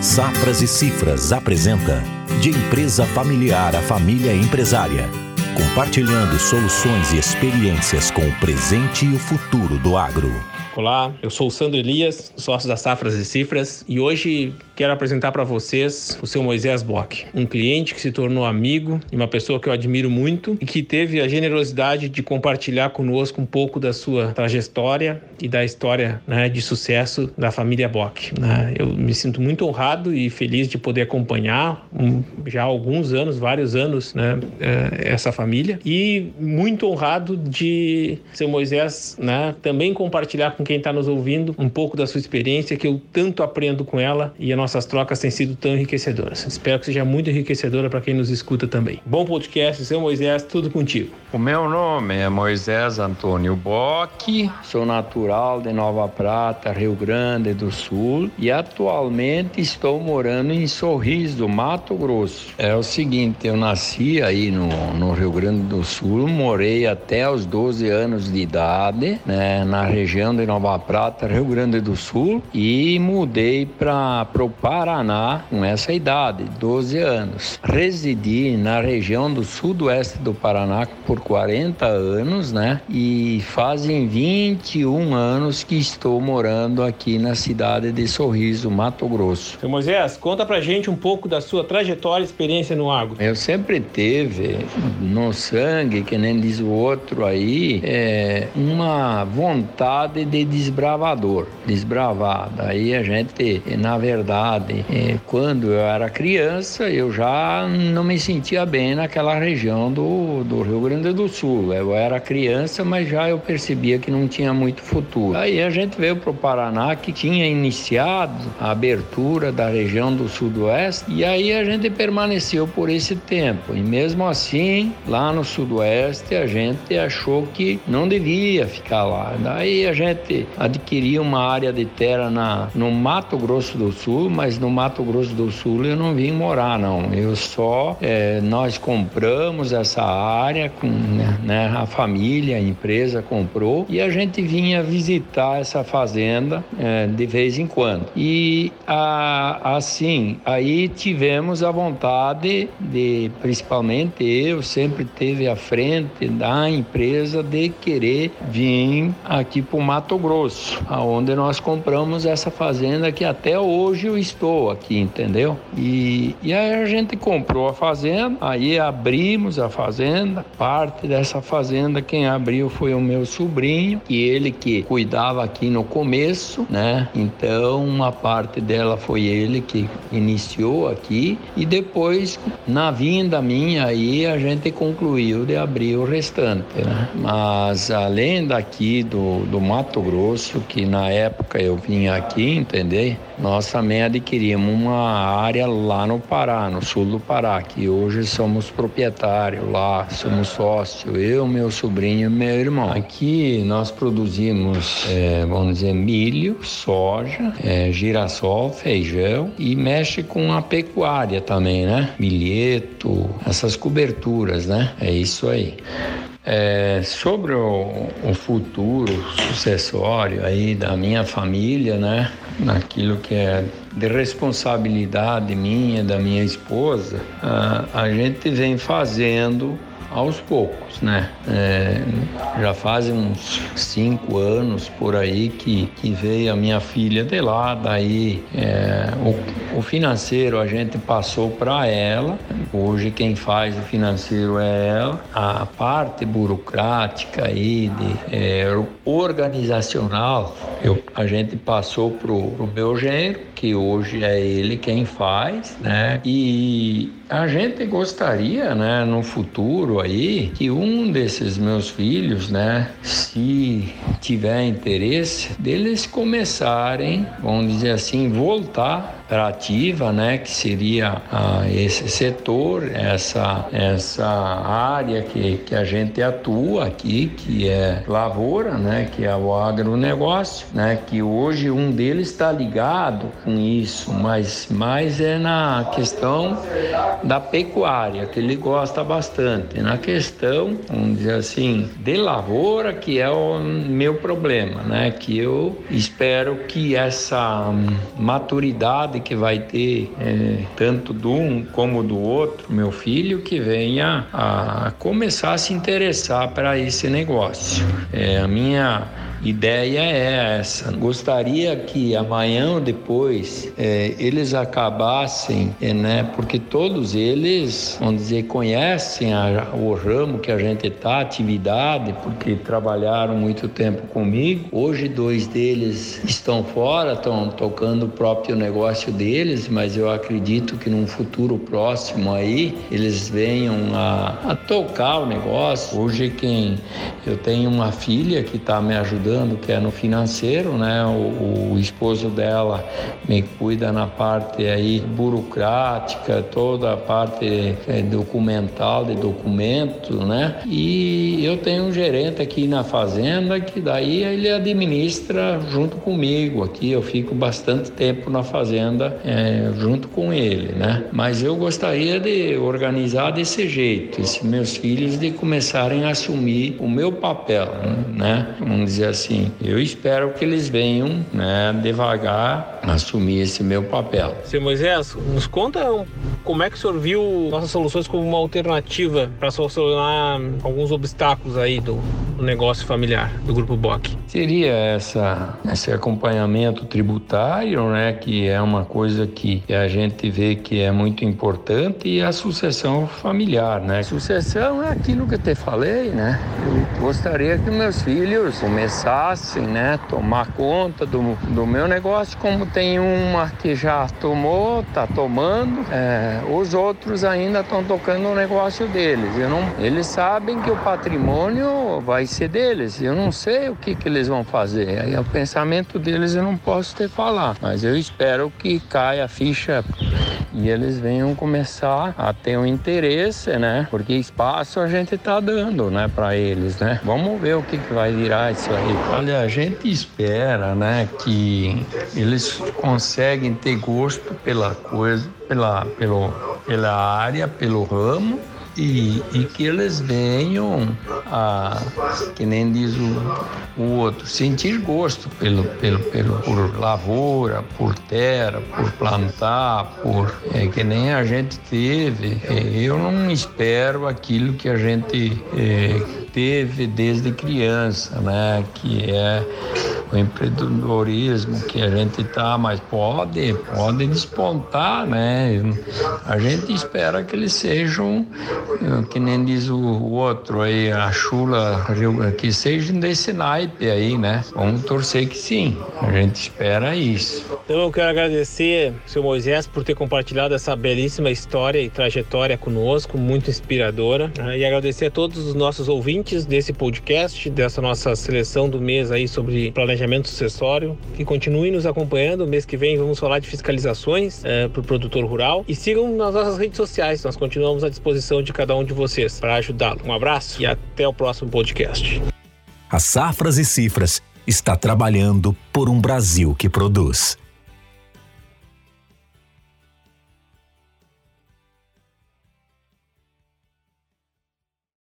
Safras e Cifras apresenta De Empresa Familiar a Família Empresária. Compartilhando soluções e experiências com o presente e o futuro do agro. Olá, eu sou o Sandro Elias, sócio da Safras e Cifras, e hoje quero apresentar para vocês o seu Moisés Bock, um cliente que se tornou amigo e uma pessoa que eu admiro muito e que teve a generosidade de compartilhar conosco um pouco da sua trajetória e da história né, de sucesso da família Bock. Né? Eu me sinto muito honrado e feliz de poder acompanhar um, já há alguns anos, vários anos, né, eh, essa família e muito honrado de seu Moisés né, também compartilhar com quem está nos ouvindo um pouco da sua experiência que eu tanto aprendo com ela e a nossa nossas trocas têm sido tão enriquecedoras. Espero que seja muito enriquecedora para quem nos escuta também. Bom podcast, seu Moisés, tudo contigo. O meu nome é Moisés Antônio Bock, sou natural de Nova Prata, Rio Grande do Sul e atualmente estou morando em Sorriso, Mato Grosso. É o seguinte, eu nasci aí no, no Rio Grande do Sul, morei até os 12 anos de idade, né, na região de Nova Prata, Rio Grande do Sul e mudei para o Paraná com essa idade, 12 anos. Residi na região do sudoeste do Paraná por 40 anos, né? E fazem 21 anos que estou morando aqui na cidade de Sorriso, Mato Grosso. Seu Moisés, conta pra gente um pouco da sua trajetória e experiência no agro. Eu sempre teve no sangue, que nem diz o outro aí, é, uma vontade de desbravador, desbravar. Daí a gente, na verdade, verdade, é, quando eu era criança, eu já não me sentia bem naquela região do, do Rio Grande do Sul. Eu era criança, mas já eu percebia que não tinha muito futuro. Aí a gente veio para o Paraná, que tinha iniciado a abertura da região do Sudoeste, e aí a gente permaneceu por esse tempo. E mesmo assim, lá no Sudoeste, a gente achou que não devia ficar lá. Daí a gente adquiriu uma área de terra na, no Mato Grosso do Sul, mas no Mato Grosso do Sul eu não vim morar, não. Eu só, é, nós compramos essa área, com, né, né, a família, a empresa comprou e a gente vinha visitar essa fazenda é, de vez em quando. E a, assim, aí tivemos a vontade de, principalmente eu, sempre teve à frente da empresa de querer vir aqui para o Mato Grosso, aonde nós compramos essa fazenda que até hoje eu estou aqui, entendeu? E, e aí a gente comprou a fazenda, aí abrimos a fazenda, parte dessa fazenda quem abriu foi o meu sobrinho, e ele que cuidava aqui no começo, né? Então uma parte dela foi ele que iniciou aqui e depois na vinda minha aí a gente concluiu de abrir o restante, né? Mas além daqui do, do Mato Grosso, que na época eu vinha aqui, entendeu? Nós também adquirimos uma área lá no Pará, no sul do Pará, que hoje somos proprietários lá, somos sócios, eu, meu sobrinho e meu irmão. Aqui nós produzimos, é, vamos dizer, milho, soja, é, girassol, feijão e mexe com a pecuária também, né? Milheto, essas coberturas, né? É isso aí. É, sobre o, o, futuro sucessório aí da minha família, né? Naquilo que é de responsabilidade minha, da minha esposa, a, a gente vem fazendo aos poucos, né? É, já fazem uns cinco anos por aí que, que veio a minha filha de lá, daí é, o, o, financeiro a gente passou para ela, hoje quem faz o financeiro é ela, a parte burocrática aí de é, organizacional eu, a gente passou pro, pro meu genro, que hoje é ele quem faz, né? E a gente gostaria, né, no futuro aí, que um desses meus filhos, né, se tiver interesse, deles começarem, vamos dizer assim, voltar para ativa, né, que seria ah, esse setor, essa essa área que, que a gente atua aqui, que é lavoura, né, que é o agronegócio, né, que hoje um deles está ligado com isso, mas mais é na questão da pecuária, que ele gosta bastante. Na questão, vamos dizer assim, de lavoura, que é o meu problema, né? Que eu espero que essa maturidade que vai ter é, tanto do um como do outro, meu filho, que venha a começar a se interessar para esse negócio. É, a minha ideia é essa. Gostaria que amanhã ou depois é, eles acabassem, é, né? Porque todos eles, vamos dizer, conhecem a, o ramo que a gente está, atividade, porque trabalharam muito tempo comigo. Hoje dois deles estão fora, estão tocando o próprio negócio deles, mas eu acredito que num futuro próximo aí eles venham a, a tocar o negócio. Hoje quem eu tenho uma filha que está me ajudando que é no financeiro, né? O, o, esposo dela me cuida na parte aí burocrática, toda a parte é, documental de documento, né? E eu tenho um gerente aqui na fazenda que daí ele administra junto comigo aqui. Eu fico bastante tempo na fazenda é, junto com ele, né? Mas eu gostaria de organizar desse jeito, esses meus filhos de começarem a assumir o meu papel, né? Vamos dizer assim assim, eu espero que eles venham, né, devagar assumir esse meu papel. Seu Moisés, nos conta como é que o senhor viu nossas soluções como uma alternativa para solucionar alguns obstáculos aí do, do, negócio familiar do Grupo BOC? Seria essa, esse acompanhamento tributário, né, que é uma coisa que a gente vê que é muito importante e a sucessão familiar, né? Sucessão é aquilo que eu te falei, né? Eu gostaria que meus filhos começassem começassem, né, tomar conta do, do meu negócio, como tem uma que já tomou, tá tomando, é, os outros ainda estão tocando o negócio deles. Eu não, eles sabem que o patrimônio vai ser deles. Eu não sei o que, que eles vão fazer. Aí o pensamento deles eu não posso te falar, mas eu espero que caia a ficha e eles venham começar a ter um interesse, né? Porque espaço a gente tá dando, né, para eles, né? Vamos ver o que, que vai virar isso aí. Olha, a gente espera, né, que eles conseguem ter gosto pela coisa, pela, pelo, pela área, pelo ramo e, e, que eles venham a, que nem diz o, o outro, sentir gosto pelo, pelo, pelo, por lavoura, por terra, por plantar, por é, que nem a gente teve. É, eu não espero aquilo que a gente é, teve desde criança, né? Que é o empreendedorismo que a gente tá, mas pode, pode despontar, né? A gente espera que eles sejam, que nem diz o, outro aí, a chula, que sejam desse naipe aí, né? Vamos torcer que sim. A gente espera isso. Então eu quero agradecer, seu Moisés, por ter compartilhado essa belíssima história e trajetória conosco, muito inspiradora, né? e agradecer a todos os nossos ouvintes desse podcast, dessa nossa seleção do mês aí sobre planejamento sucessório, que continue nos acompanhando. Mês que vem vamos falar de fiscalizações é, para o produtor rural e sigam nas nossas redes sociais. Nós continuamos à disposição de cada um de vocês para ajudá-lo. Um abraço e até o próximo podcast. A Safras e Cifras está trabalhando por um Brasil que produz.